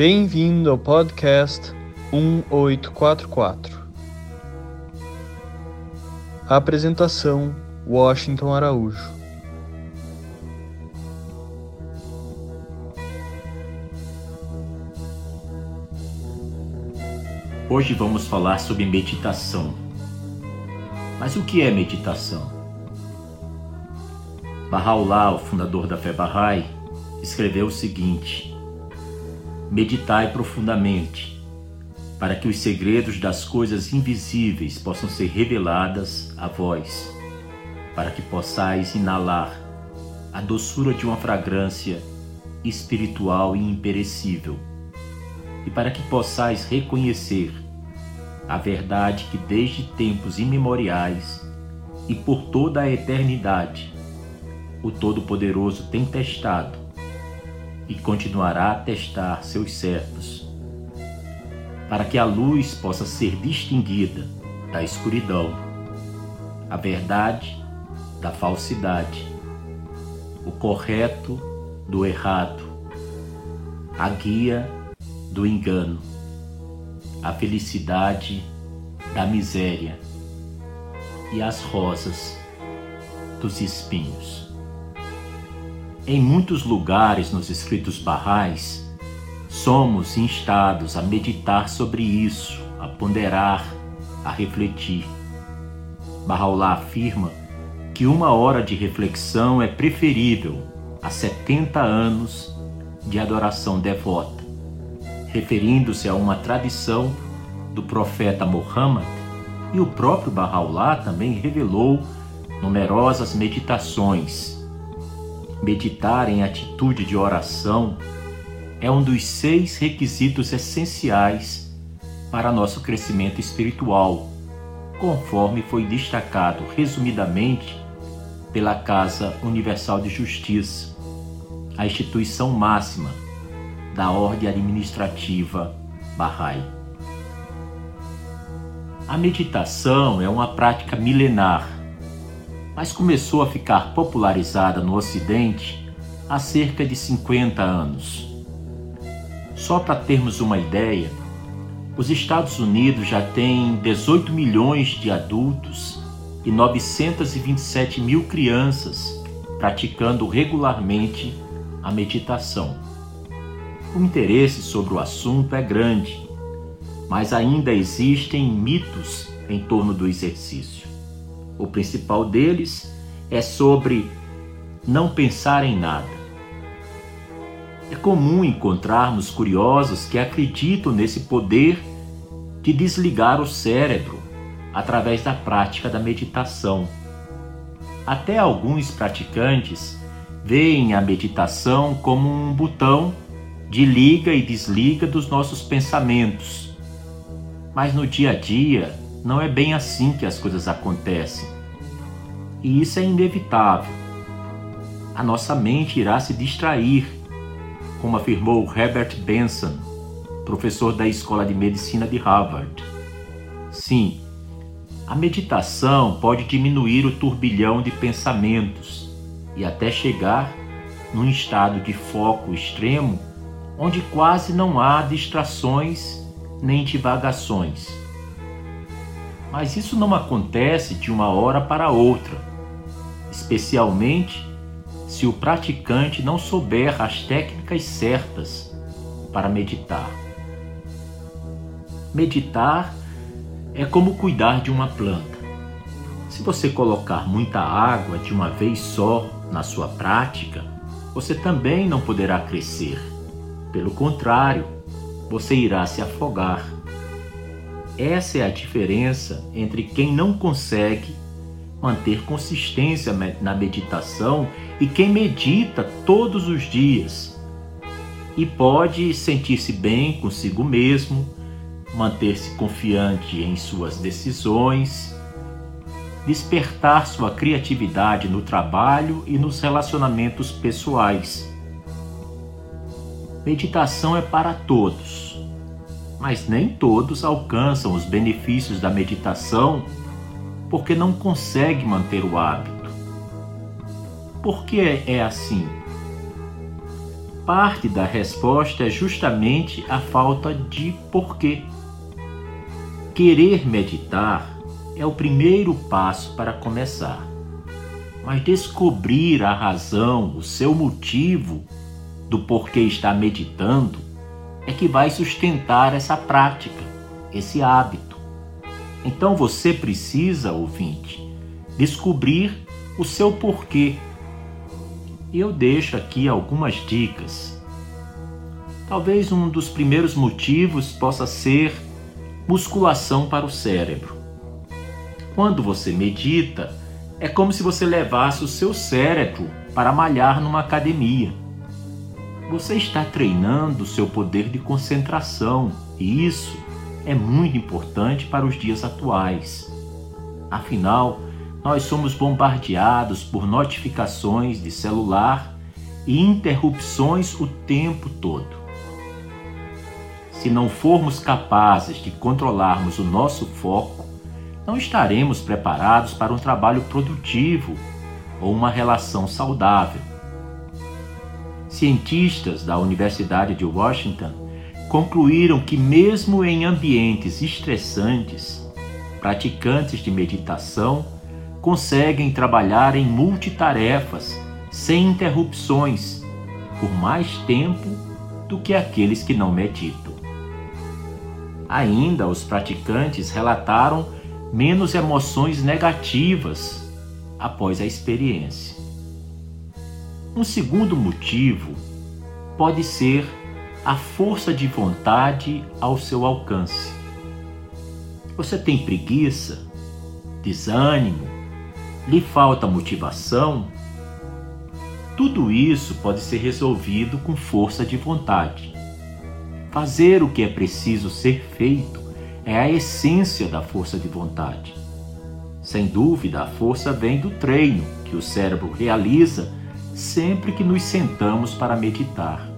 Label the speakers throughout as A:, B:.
A: Bem-vindo ao podcast 1844. Apresentação: Washington Araújo.
B: Hoje vamos falar sobre meditação. Mas o que é meditação? Bahá'u'lláh, o fundador da fé Bahá'í, escreveu o seguinte: Meditai profundamente, para que os segredos das coisas invisíveis possam ser reveladas a vós, para que possais inalar a doçura de uma fragrância espiritual e imperecível, e para que possais reconhecer a verdade que desde tempos imemoriais e por toda a eternidade o Todo-Poderoso tem testado e continuará a testar seus servos, para que a luz possa ser distinguida da escuridão, a verdade da falsidade, o correto do errado, a guia do engano, a felicidade da miséria e as rosas dos espinhos. Em muitos lugares nos escritos barrais, somos instados a meditar sobre isso, a ponderar, a refletir. Bahá'u'lláh afirma que uma hora de reflexão é preferível a 70 anos de adoração devota, referindo-se a uma tradição do profeta Muhammad, e o próprio Bahá'u'lláh também revelou numerosas meditações meditar em atitude de oração é um dos seis requisitos essenciais para nosso crescimento espiritual, conforme foi destacado resumidamente pela Casa Universal de Justiça, a instituição máxima da ordem administrativa Bahá'í. A meditação é uma prática milenar mas começou a ficar popularizada no Ocidente há cerca de 50 anos. Só para termos uma ideia, os Estados Unidos já têm 18 milhões de adultos e 927 mil crianças praticando regularmente a meditação. O interesse sobre o assunto é grande, mas ainda existem mitos em torno do exercício. O principal deles é sobre não pensar em nada. É comum encontrarmos curiosos que acreditam nesse poder de desligar o cérebro através da prática da meditação. Até alguns praticantes veem a meditação como um botão de liga e desliga dos nossos pensamentos. Mas no dia a dia, não é bem assim que as coisas acontecem. E isso é inevitável. A nossa mente irá se distrair, como afirmou Herbert Benson, professor da Escola de Medicina de Harvard. Sim, a meditação pode diminuir o turbilhão de pensamentos e até chegar num estado de foco extremo onde quase não há distrações nem divagações. Mas isso não acontece de uma hora para outra, especialmente se o praticante não souber as técnicas certas para meditar. Meditar é como cuidar de uma planta. Se você colocar muita água de uma vez só na sua prática, você também não poderá crescer. Pelo contrário, você irá se afogar. Essa é a diferença entre quem não consegue manter consistência na meditação e quem medita todos os dias e pode sentir-se bem consigo mesmo, manter-se confiante em suas decisões, despertar sua criatividade no trabalho e nos relacionamentos pessoais. Meditação é para todos mas nem todos alcançam os benefícios da meditação porque não consegue manter o hábito. Por que é assim? parte da resposta é justamente a falta de porquê. Querer meditar é o primeiro passo para começar. Mas descobrir a razão, o seu motivo do porquê está meditando é que vai sustentar essa prática, esse hábito. Então você precisa, ouvinte, descobrir o seu porquê. Eu deixo aqui algumas dicas. Talvez um dos primeiros motivos possa ser musculação para o cérebro. Quando você medita, é como se você levasse o seu cérebro para malhar numa academia. Você está treinando seu poder de concentração e isso é muito importante para os dias atuais. Afinal, nós somos bombardeados por notificações de celular e interrupções o tempo todo. Se não formos capazes de controlarmos o nosso foco, não estaremos preparados para um trabalho produtivo ou uma relação saudável. Cientistas da Universidade de Washington concluíram que, mesmo em ambientes estressantes, praticantes de meditação conseguem trabalhar em multitarefas sem interrupções por mais tempo do que aqueles que não meditam. Ainda, os praticantes relataram menos emoções negativas após a experiência. Um segundo motivo pode ser a força de vontade ao seu alcance. Você tem preguiça, desânimo, lhe falta motivação? Tudo isso pode ser resolvido com força de vontade. Fazer o que é preciso ser feito é a essência da força de vontade. Sem dúvida, a força vem do treino que o cérebro realiza sempre que nos sentamos para meditar.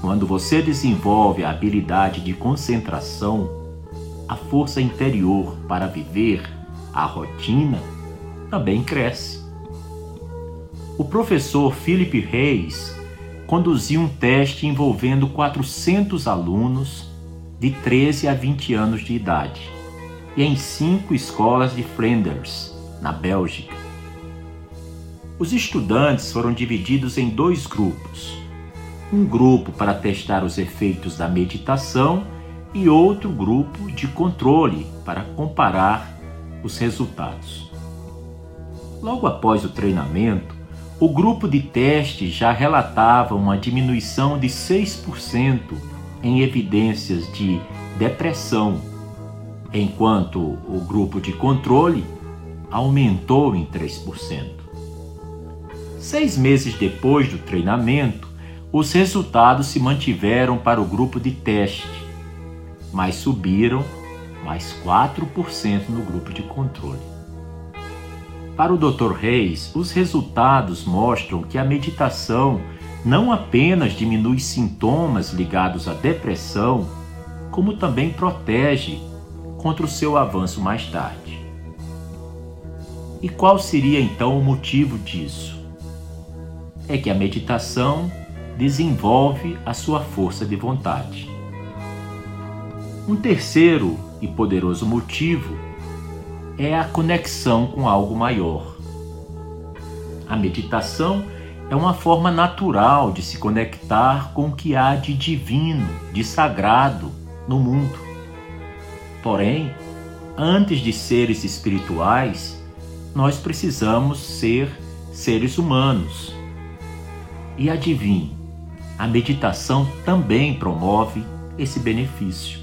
B: Quando você desenvolve a habilidade de concentração, a força interior para viver a rotina também cresce. O professor Philip Reis conduziu um teste envolvendo 400 alunos de 13 a 20 anos de idade em cinco escolas de Flanders, na Bélgica. Os estudantes foram divididos em dois grupos. Um grupo para testar os efeitos da meditação e outro grupo de controle para comparar os resultados. Logo após o treinamento, o grupo de teste já relatava uma diminuição de 6% em evidências de depressão, enquanto o grupo de controle aumentou em 3%. Seis meses depois do treinamento, os resultados se mantiveram para o grupo de teste, mas subiram mais 4% no grupo de controle. Para o Dr. Reis, os resultados mostram que a meditação não apenas diminui sintomas ligados à depressão, como também protege contra o seu avanço mais tarde. E qual seria então o motivo disso? É que a meditação desenvolve a sua força de vontade. Um terceiro e poderoso motivo é a conexão com algo maior. A meditação é uma forma natural de se conectar com o que há de divino, de sagrado no mundo. Porém, antes de seres espirituais, nós precisamos ser seres humanos. E adivinhe, a meditação também promove esse benefício.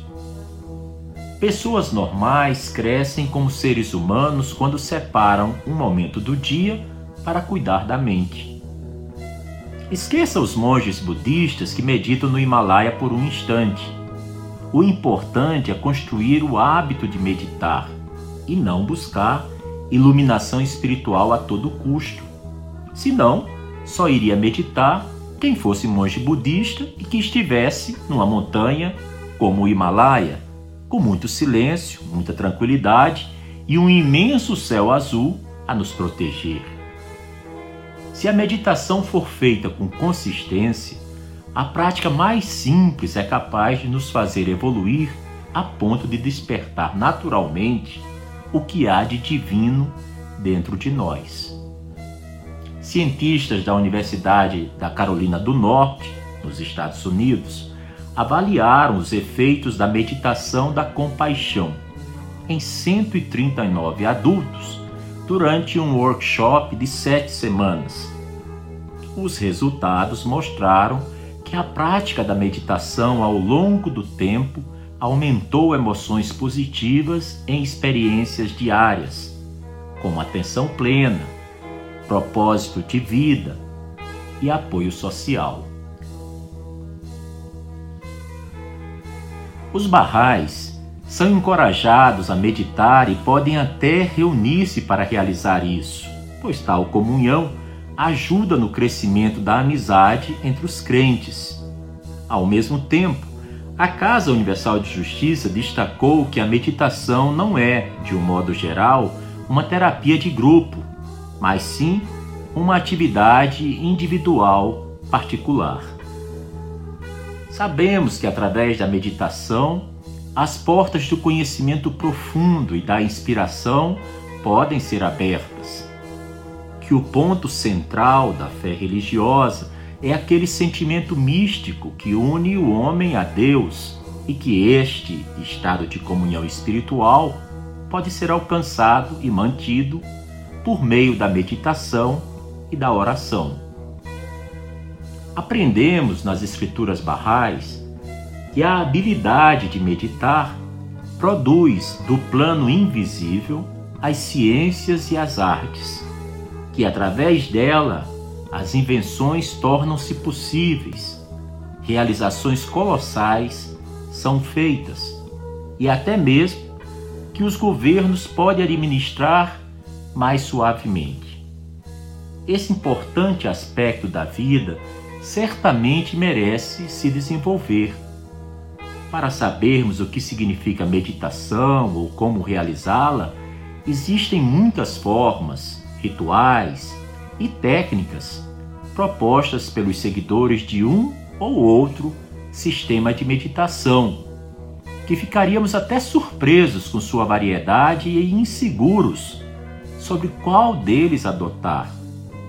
B: Pessoas normais crescem como seres humanos quando separam um momento do dia para cuidar da mente. Esqueça os monges budistas que meditam no Himalaia por um instante. O importante é construir o hábito de meditar e não buscar iluminação espiritual a todo custo. Senão, só iria meditar quem fosse monge budista e que estivesse numa montanha como o Himalaia com muito silêncio, muita tranquilidade e um imenso céu azul a nos proteger. Se a meditação for feita com consistência, a prática mais simples é capaz de nos fazer evoluir a ponto de despertar naturalmente o que há de divino dentro de nós. Cientistas da Universidade da Carolina do Norte, nos Estados Unidos, avaliaram os efeitos da meditação da compaixão em 139 adultos durante um workshop de sete semanas. Os resultados mostraram que a prática da meditação ao longo do tempo aumentou emoções positivas em experiências diárias, como atenção plena, propósito de vida e apoio social. Os barrais são encorajados a meditar e podem até reunir-se para realizar isso, pois tal comunhão ajuda no crescimento da amizade entre os crentes. Ao mesmo tempo, a Casa Universal de Justiça destacou que a meditação não é, de um modo geral, uma terapia de grupo, mas sim uma atividade individual particular. Sabemos que através da meditação, as portas do conhecimento profundo e da inspiração podem ser abertas que o ponto central da fé religiosa é aquele sentimento místico que une o homem a Deus e que este estado de comunhão espiritual pode ser alcançado e mantido por meio da meditação e da oração. Aprendemos nas escrituras barrais que a habilidade de meditar produz do plano invisível as ciências e as artes que através dela as invenções tornam-se possíveis, realizações colossais são feitas e até mesmo que os governos podem administrar mais suavemente. Esse importante aspecto da vida certamente merece se desenvolver. Para sabermos o que significa meditação ou como realizá-la, existem muitas formas, rituais e técnicas propostas pelos seguidores de um ou outro sistema de meditação, que ficaríamos até surpresos com sua variedade e inseguros sobre qual deles adotar,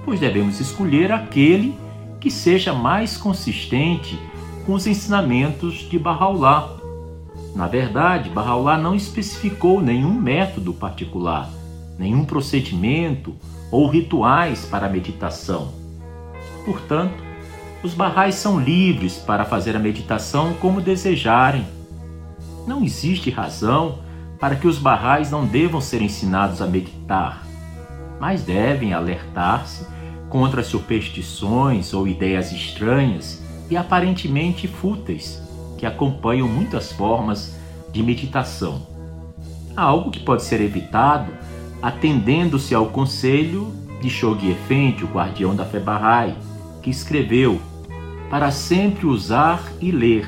B: pois devemos escolher aquele que seja mais consistente com os ensinamentos de Bahá'u'lláh. Na verdade, Bahá'u'lláh não especificou nenhum método particular, nenhum procedimento ou rituais para a meditação. Portanto, os barrais são livres para fazer a meditação como desejarem. Não existe razão para que os barrais não devam ser ensinados a meditar, mas devem alertar-se contra superstições ou ideias estranhas e aparentemente fúteis que acompanham muitas formas de meditação. Algo que pode ser evitado atendendo-se ao conselho de Shoghi Effendi, o guardião da fé Bahá'í, que escreveu para sempre usar e ler,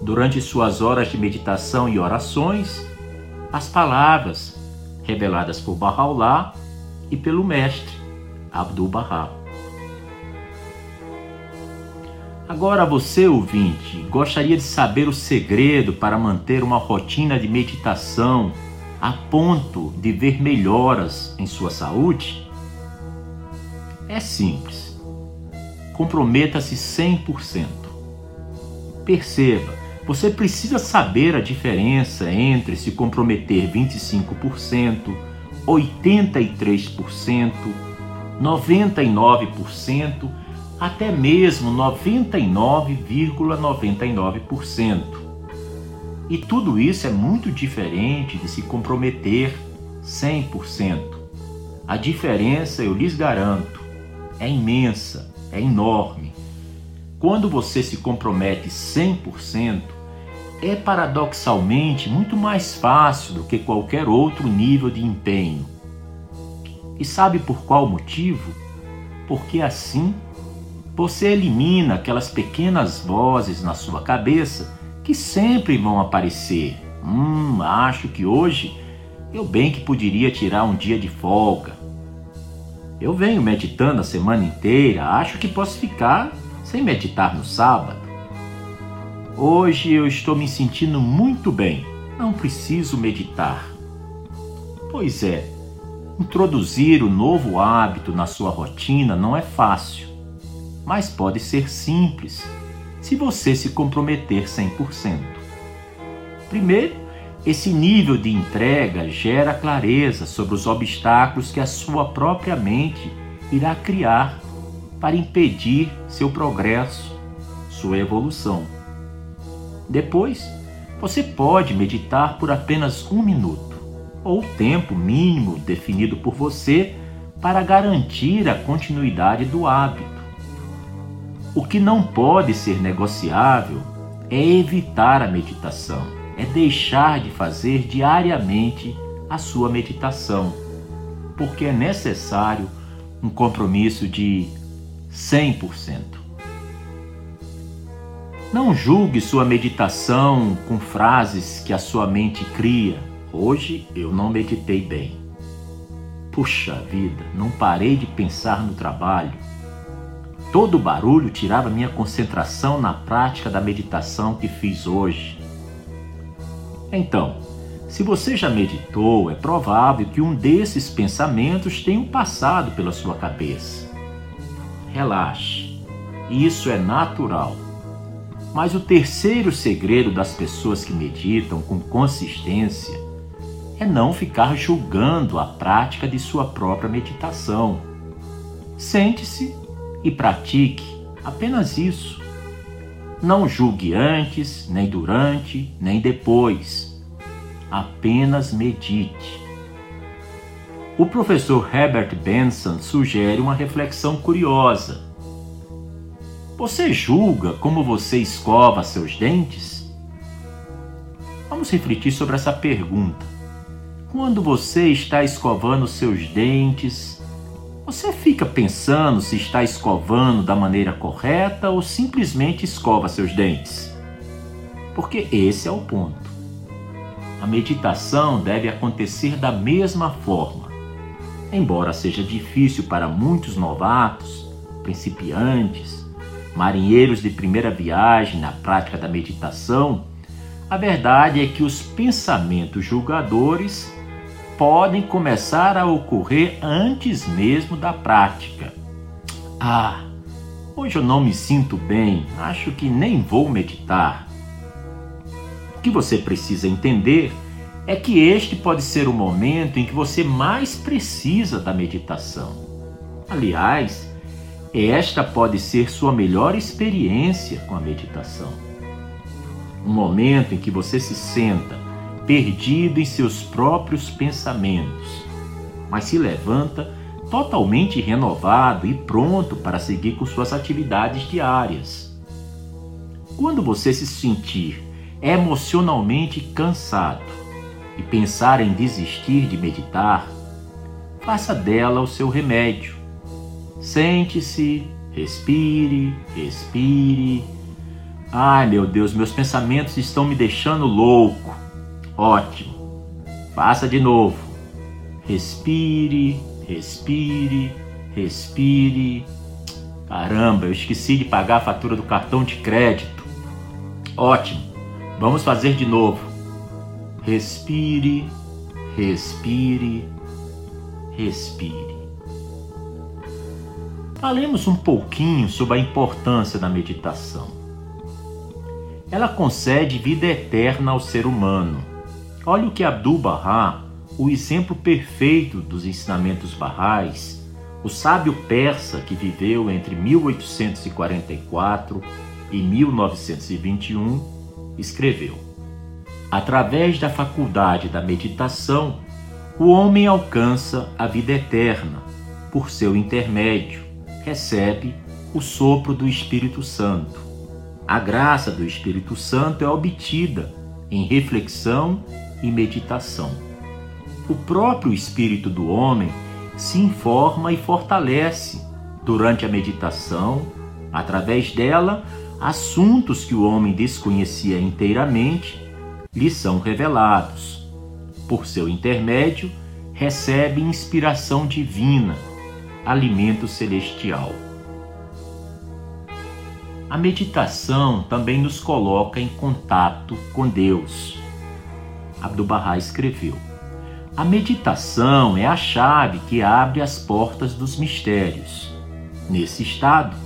B: durante suas horas de meditação e orações, as palavras reveladas por Bahá'u'lláh e pelo mestre Abdu'l-Bahá. Agora você, ouvinte, gostaria de saber o segredo para manter uma rotina de meditação a ponto de ver melhoras em sua saúde? É simples. Comprometa-se 100%. Perceba, você precisa saber a diferença entre se comprometer 25%, 83%, 99%, até mesmo 99,99%. ,99%. E tudo isso é muito diferente de se comprometer 100%. A diferença, eu lhes garanto, é imensa, é enorme. Quando você se compromete 100%, é paradoxalmente muito mais fácil do que qualquer outro nível de empenho. E sabe por qual motivo? Porque assim você elimina aquelas pequenas vozes na sua cabeça que sempre vão aparecer. Hum, acho que hoje eu bem que poderia tirar um dia de folga. Eu venho meditando a semana inteira, acho que posso ficar sem meditar no sábado. Hoje eu estou me sentindo muito bem, não preciso meditar. Pois é, introduzir o novo hábito na sua rotina não é fácil, mas pode ser simples se você se comprometer 100%. Primeiro, esse nível de entrega gera clareza sobre os obstáculos que a sua própria mente irá criar para impedir seu progresso, sua evolução. Depois, você pode meditar por apenas um minuto, ou tempo mínimo definido por você para garantir a continuidade do hábito. O que não pode ser negociável é evitar a meditação é deixar de fazer diariamente a sua meditação, porque é necessário um compromisso de 100%. Não julgue sua meditação com frases que a sua mente cria. Hoje eu não meditei bem. Puxa vida, não parei de pensar no trabalho. Todo barulho tirava minha concentração na prática da meditação que fiz hoje. Então, se você já meditou, é provável que um desses pensamentos tenha passado pela sua cabeça. Relaxe, isso é natural. Mas o terceiro segredo das pessoas que meditam com consistência é não ficar julgando a prática de sua própria meditação. Sente-se e pratique apenas isso. Não julgue antes, nem durante, nem depois. Apenas medite. O professor Herbert Benson sugere uma reflexão curiosa. Você julga como você escova seus dentes? Vamos refletir sobre essa pergunta. Quando você está escovando seus dentes, você fica pensando se está escovando da maneira correta ou simplesmente escova seus dentes? Porque esse é o ponto. A meditação deve acontecer da mesma forma. Embora seja difícil para muitos novatos, principiantes, marinheiros de primeira viagem na prática da meditação, a verdade é que os pensamentos julgadores podem começar a ocorrer antes mesmo da prática. Ah, hoje eu não me sinto bem, acho que nem vou meditar. O que você precisa entender é que este pode ser o momento em que você mais precisa da meditação. Aliás, esta pode ser sua melhor experiência com a meditação. Um momento em que você se senta perdido em seus próprios pensamentos, mas se levanta totalmente renovado e pronto para seguir com suas atividades diárias. Quando você se sentir emocionalmente cansado e pensar em desistir de meditar, faça dela o seu remédio. Sente-se, respire, respire. Ai meu Deus, meus pensamentos estão me deixando louco. Ótimo. Faça de novo. Respire, respire, respire. Caramba, eu esqueci de pagar a fatura do cartão de crédito. Ótimo. Vamos fazer de novo. Respire, respire, respire. Falemos um pouquinho sobre a importância da meditação. Ela concede vida eterna ao ser humano Olha o que Abdu'l-Bahá, o exemplo perfeito dos ensinamentos barrais, o sábio persa que viveu entre 1844 e 1921, escreveu: Através da faculdade da meditação, o homem alcança a vida eterna. Por seu intermédio, recebe o sopro do Espírito Santo. A graça do Espírito Santo é obtida em reflexão e meditação. O próprio espírito do homem se informa e fortalece durante a meditação, através dela, assuntos que o homem desconhecia inteiramente lhe são revelados. Por seu intermédio, recebe inspiração divina, alimento celestial. A meditação também nos coloca em contato com Deus. Abdu'l-Bahá escreveu: A meditação é a chave que abre as portas dos mistérios. Nesse estado,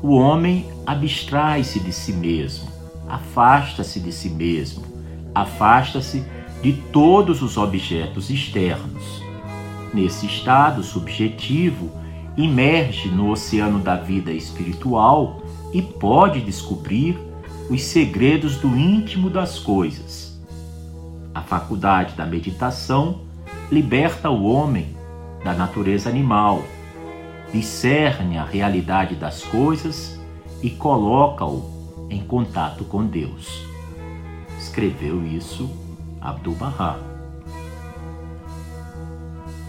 B: o homem abstrai-se de si mesmo, afasta-se de si mesmo, afasta-se de todos os objetos externos. Nesse estado subjetivo, imerge no oceano da vida espiritual e pode descobrir os segredos do íntimo das coisas. A faculdade da meditação liberta o homem da natureza animal, discerne a realidade das coisas e coloca-o em contato com Deus. Escreveu isso Abdu'l-Bahá.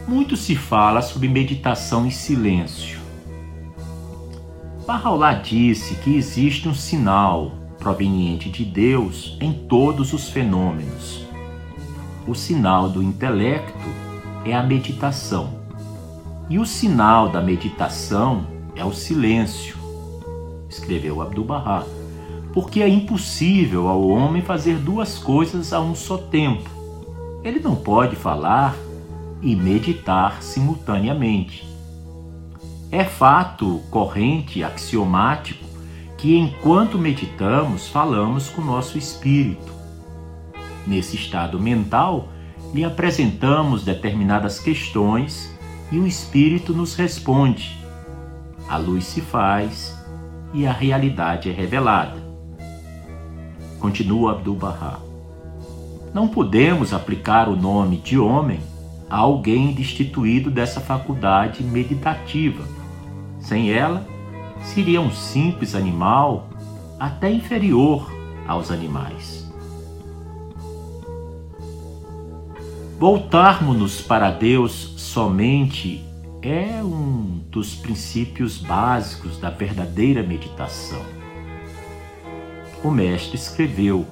B: Muito se fala sobre meditação em silêncio. Bahá'u'lláh disse que existe um sinal proveniente de Deus em todos os fenômenos. O sinal do intelecto é a meditação, e o sinal da meditação é o silêncio, escreveu Abdu'l-Bahá, porque é impossível ao homem fazer duas coisas a um só tempo. Ele não pode falar e meditar simultaneamente. É fato corrente, axiomático, que enquanto meditamos, falamos com nosso espírito. Nesse estado mental, lhe apresentamos determinadas questões e o espírito nos responde. A luz se faz e a realidade é revelada. Continua Abdu'l-Bahá. Não podemos aplicar o nome de homem a alguém destituído dessa faculdade meditativa sem ela, seria um simples animal até inferior aos animais. Voltarmos-nos para Deus somente é um dos princípios básicos da verdadeira meditação. O Mestre escreveu: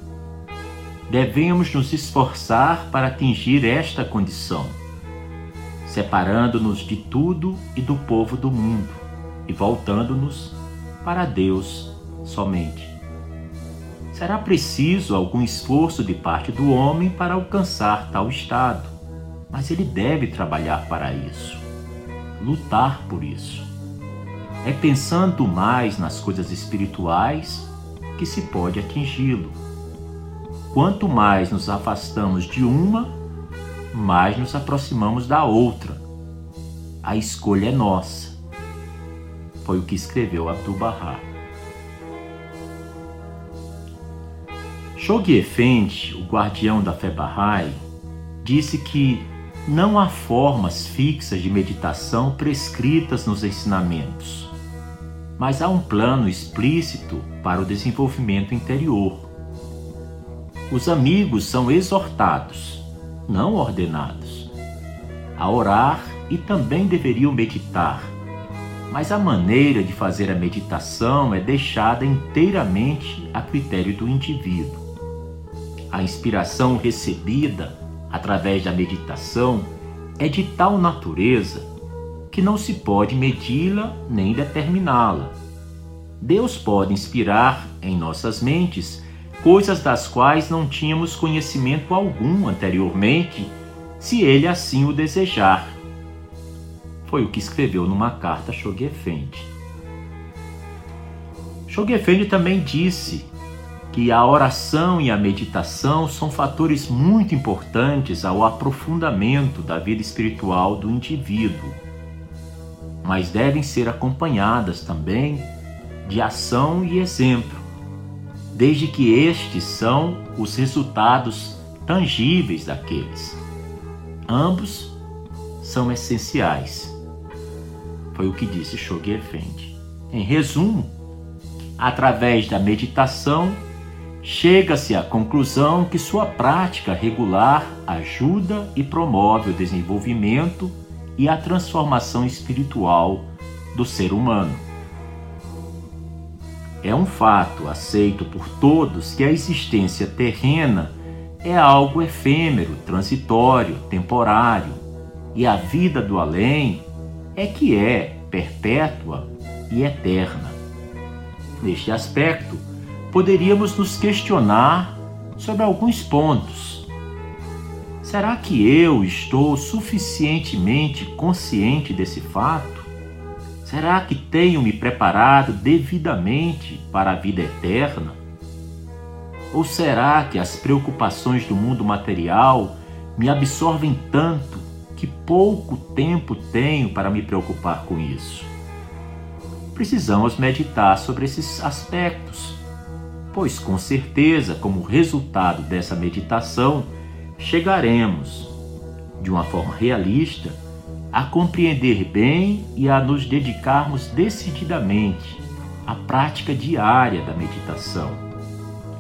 B: devemos nos esforçar para atingir esta condição, separando-nos de tudo e do povo do mundo e voltando-nos para Deus somente. Será preciso algum esforço de parte do homem para alcançar tal estado, mas ele deve trabalhar para isso, lutar por isso. É pensando mais nas coisas espirituais que se pode atingi-lo. Quanto mais nos afastamos de uma, mais nos aproximamos da outra. A escolha é nossa foi o que escreveu Abdu'l-Bahá. Shoghi Effendi, o guardião da fé Bahá'í, disse que não há formas fixas de meditação prescritas nos ensinamentos, mas há um plano explícito para o desenvolvimento interior. Os amigos são exortados, não ordenados, a orar e também deveriam meditar, mas a maneira de fazer a meditação é deixada inteiramente a critério do indivíduo. A inspiração recebida através da meditação é de tal natureza que não se pode medi-la nem determiná-la. Deus pode inspirar em nossas mentes coisas das quais não tínhamos conhecimento algum anteriormente, se ele assim o desejar foi o que escreveu numa carta. Shoghi Effendi também disse que a oração e a meditação são fatores muito importantes ao aprofundamento da vida espiritual do indivíduo, mas devem ser acompanhadas também de ação e exemplo, desde que estes são os resultados tangíveis daqueles. Ambos são essenciais. Foi o que disse Shoghi Effendi. Em resumo, através da meditação, chega-se à conclusão que sua prática regular ajuda e promove o desenvolvimento e a transformação espiritual do ser humano. É um fato aceito por todos que a existência terrena é algo efêmero, transitório, temporário, e a vida do além é que é perpétua e eterna. Neste aspecto, poderíamos nos questionar sobre alguns pontos. Será que eu estou suficientemente consciente desse fato? Será que tenho me preparado devidamente para a vida eterna? Ou será que as preocupações do mundo material me absorvem tanto que pouco tempo tenho para me preocupar com isso? Precisamos meditar sobre esses aspectos, pois com certeza, como resultado dessa meditação, chegaremos, de uma forma realista, a compreender bem e a nos dedicarmos decididamente à prática diária da meditação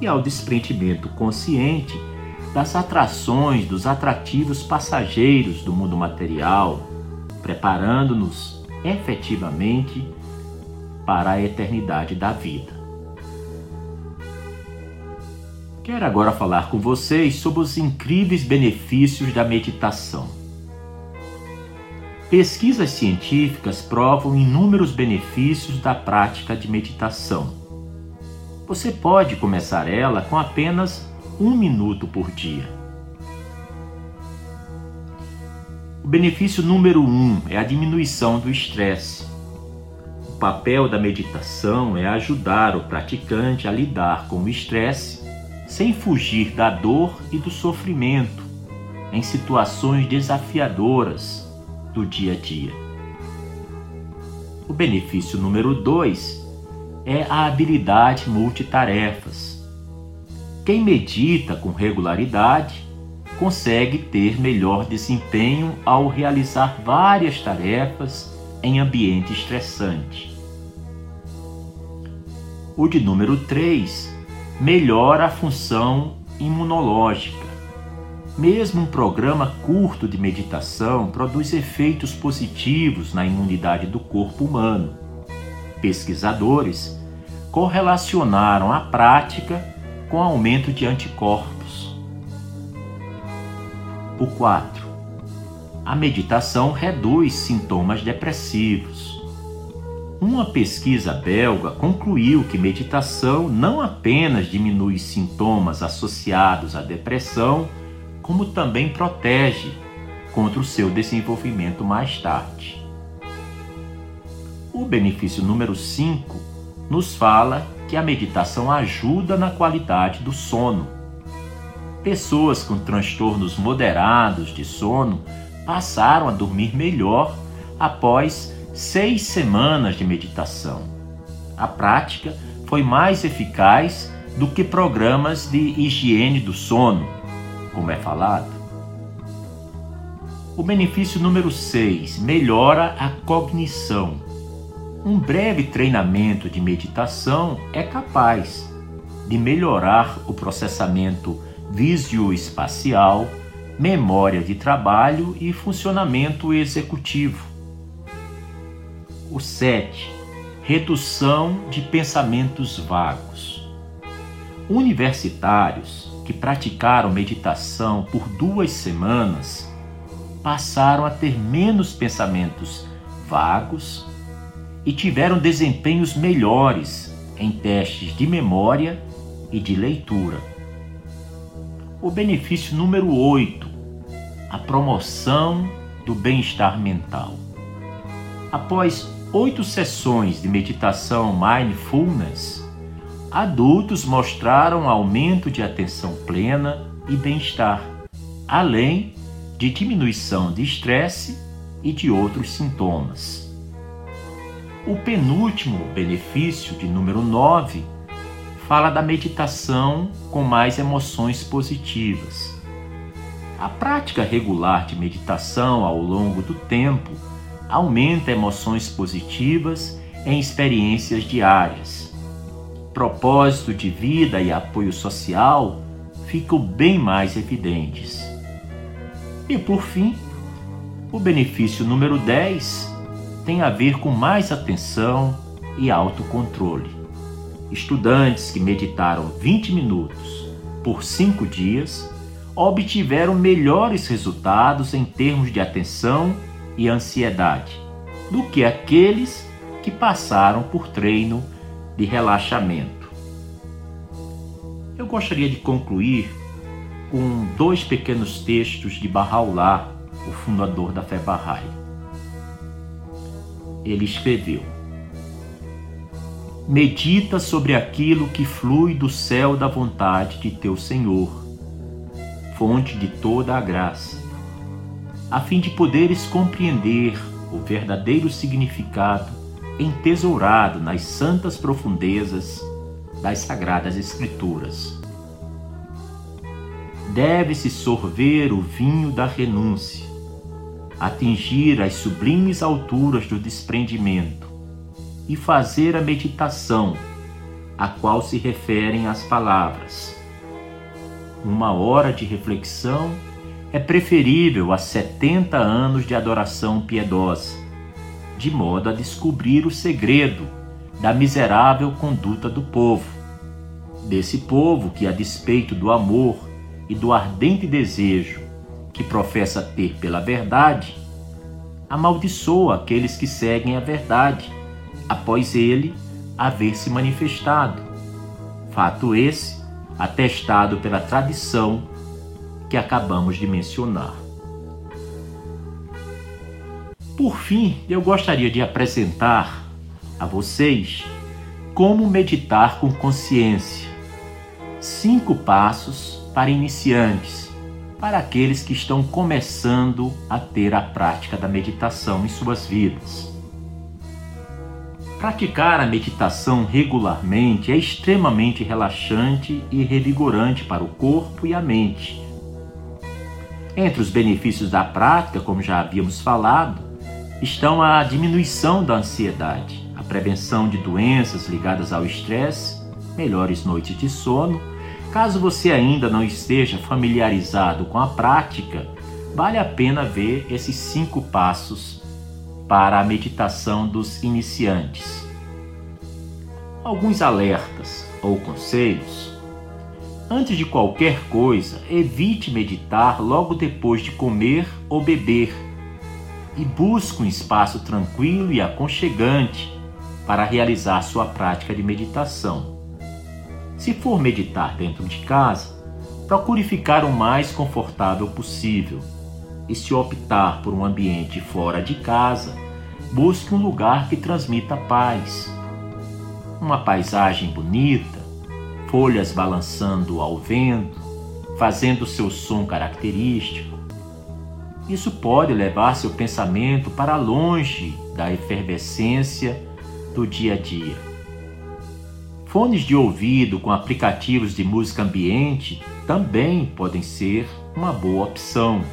B: e ao desprendimento consciente das atrações, dos atrativos passageiros do mundo material, preparando-nos efetivamente para a eternidade da vida. Quero agora falar com vocês sobre os incríveis benefícios da meditação. Pesquisas científicas provam inúmeros benefícios da prática de meditação você pode começar ela com apenas um minuto por dia. O benefício número um é a diminuição do estresse. O papel da meditação é ajudar o praticante a lidar com o estresse sem fugir da dor e do sofrimento em situações desafiadoras do dia a dia. O benefício número dois é a habilidade multitarefas. Quem medita com regularidade consegue ter melhor desempenho ao realizar várias tarefas em ambiente estressante. O de número 3 melhora a função imunológica. Mesmo um programa curto de meditação produz efeitos positivos na imunidade do corpo humano pesquisadores correlacionaram a prática com aumento de anticorpos. O 4. A meditação reduz sintomas depressivos. Uma pesquisa belga concluiu que meditação não apenas diminui sintomas associados à depressão, como também protege contra o seu desenvolvimento mais tarde. O benefício número 5 nos fala que a meditação ajuda na qualidade do sono. Pessoas com transtornos moderados de sono passaram a dormir melhor após seis semanas de meditação. A prática foi mais eficaz do que programas de higiene do sono, como é falado. O benefício número 6 melhora a cognição. Um breve treinamento de meditação é capaz de melhorar o processamento visio-espacial, memória de trabalho e funcionamento executivo. O 7. Redução de pensamentos vagos. Universitários que praticaram meditação por duas semanas passaram a ter menos pensamentos vagos e tiveram desempenhos melhores em testes de memória e de leitura. O benefício número 8, a promoção do bem-estar mental. Após oito sessões de meditação mindfulness, adultos mostraram aumento de atenção plena e bem-estar, além de diminuição de estresse e de outros sintomas. O penúltimo benefício, de número 9, fala da meditação com mais emoções positivas. A prática regular de meditação ao longo do tempo aumenta emoções positivas em experiências diárias. Propósito de vida e apoio social ficam bem mais evidentes. E por fim, o benefício número 10 tem a ver com mais atenção e autocontrole. Estudantes que meditaram 20 minutos por 5 dias obtiveram melhores resultados em termos de atenção e ansiedade, do que aqueles que passaram por treino de relaxamento. Eu gostaria de concluir com dois pequenos textos de Bahá'u'lláh, o fundador da fé Bahá'í. Ele escreveu: Medita sobre aquilo que flui do céu da vontade de teu Senhor, fonte de toda a graça, a fim de poderes compreender o verdadeiro significado entesourado nas santas profundezas das Sagradas Escrituras. Deve-se sorver o vinho da renúncia, atingir as sublimes alturas do desprendimento e fazer a meditação, a qual se referem as palavras. Uma hora de reflexão é preferível a 70 anos de adoração piedosa, de modo a descobrir o segredo da miserável conduta do povo. Desse povo que, a despeito do amor e do ardente desejo que professa ter pela verdade, amaldiçoa aqueles que seguem a verdade, após ele haver se manifestado. Fato esse atestado pela tradição que acabamos de mencionar. Por fim, eu gostaria de apresentar a vocês como meditar com consciência. Cinco passos para iniciantes, para aqueles que estão começando a ter a prática da meditação em suas vidas. Praticar a meditação regularmente é extremamente relaxante e revigorante para o corpo e a mente entre os benefícios da prática, como já havíamos falado, estão a diminuição da ansiedade, a prevenção de doenças ligadas ao estresse, melhores noites de sono. Caso você ainda não esteja familiarizado com a prática, vale a pena ver esses cinco passos para a meditação dos iniciantes. Alguns alertas ou conselhos Antes de qualquer coisa, evite meditar logo depois de comer ou beber e busque um espaço tranquilo e aconchegante para realizar sua prática de meditação. Se for meditar dentro de casa, procure ficar o mais confortável possível. E se optar por um ambiente fora de casa, busque um lugar que transmita paz. Uma paisagem bonita, folhas balançando ao vento, fazendo seu som característico. Isso pode levar seu pensamento para longe da efervescência do dia a dia. Fones de ouvido com aplicativos de música ambiente também podem ser uma boa opção.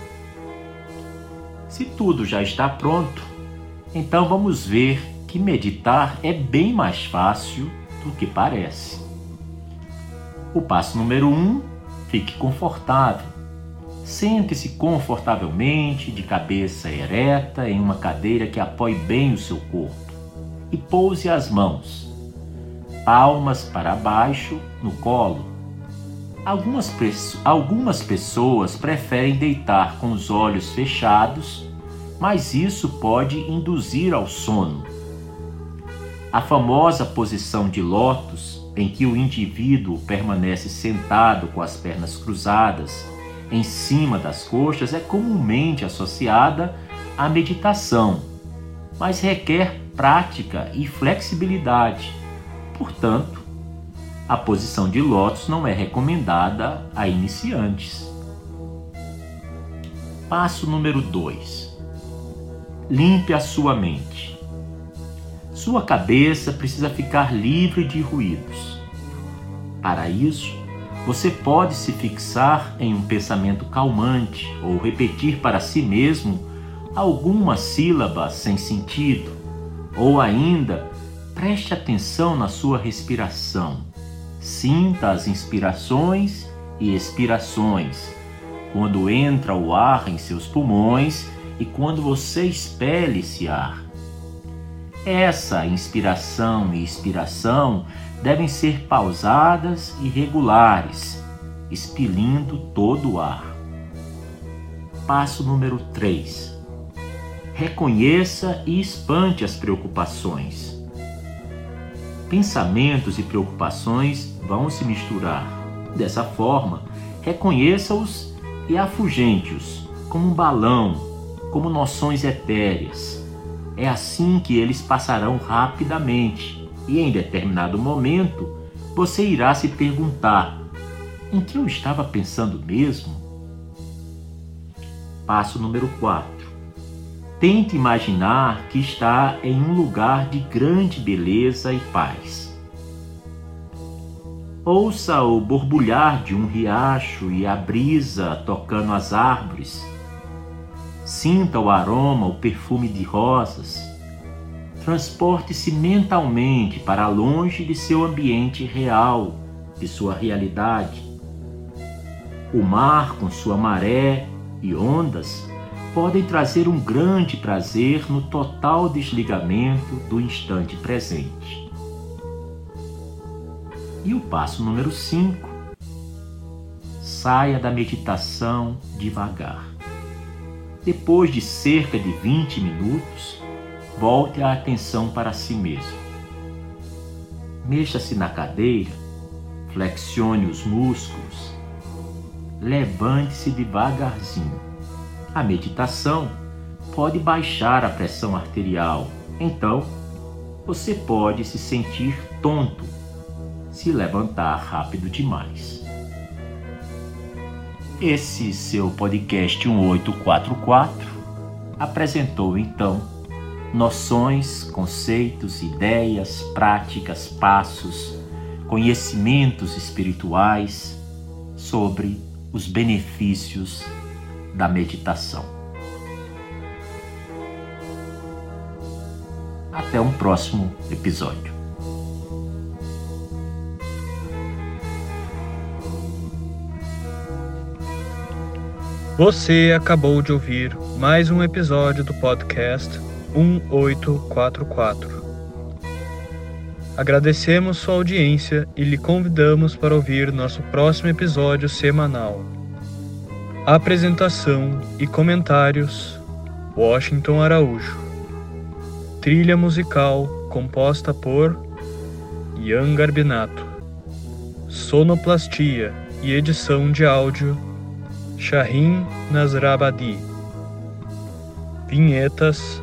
B: Se tudo já está pronto, então vamos ver que meditar é bem mais fácil do que parece. O passo número 1: um, fique confortável. Sente-se confortavelmente, de cabeça ereta, em uma cadeira que apoie bem o seu corpo. E pouse as mãos, palmas para baixo, no colo. Algumas, algumas pessoas preferem deitar com os olhos fechados, mas isso pode induzir ao sono. A famosa posição de lótus em que o indivíduo permanece sentado com as pernas cruzadas em cima das coxas é comumente associada à meditação, mas requer prática e flexibilidade. Portanto, a posição de lótus não é recomendada a iniciantes. Passo número 2. Limpe a sua mente. Sua cabeça precisa ficar livre de ruídos. Para isso, você pode se fixar em um pensamento calmante ou repetir para si mesmo alguma sílaba sem sentido, ou ainda preste atenção na sua respiração. Sinta as inspirações e expirações, quando entra o ar em seus pulmões e quando você expele esse ar. Essa inspiração e expiração devem ser pausadas e regulares, expelindo todo o ar. Passo número 3. reconheça e espante as preocupações. Pensamentos e preocupações vão se misturar. Dessa forma, reconheça-os e afugente-os como um balão, como noções etéreas. É assim que eles passarão rapidamente e em determinado momento você irá se perguntar: em que eu estava pensando mesmo? Passo número 4. Tente imaginar que está em um lugar de grande beleza e paz. Ouça o borbulhar de um riacho e a brisa tocando as árvores. Sinta o aroma, o perfume de rosas. Transporte-se mentalmente para longe de seu ambiente real, de sua realidade. O mar, com sua maré e ondas, podem trazer um grande prazer no total desligamento do instante presente. E o passo número 5. Saia da meditação devagar. Depois de cerca de 20 minutos, volte a atenção para si mesmo. Mexa-se na cadeira, flexione os músculos, levante-se devagarzinho a meditação pode baixar a pressão arterial, então você pode se sentir tonto se levantar rápido demais. Esse seu podcast 1844 apresentou então noções, conceitos, ideias, práticas, passos, conhecimentos espirituais sobre os benefícios da meditação. Até um próximo episódio.
A: Você acabou de ouvir mais um episódio do podcast 1844. Agradecemos sua audiência e lhe convidamos para ouvir nosso próximo episódio semanal. Apresentação e comentários: Washington Araújo. Trilha musical composta por Ian Garbinato. Sonoplastia e edição de áudio: Shahin Nasrabadi. Vinhetas: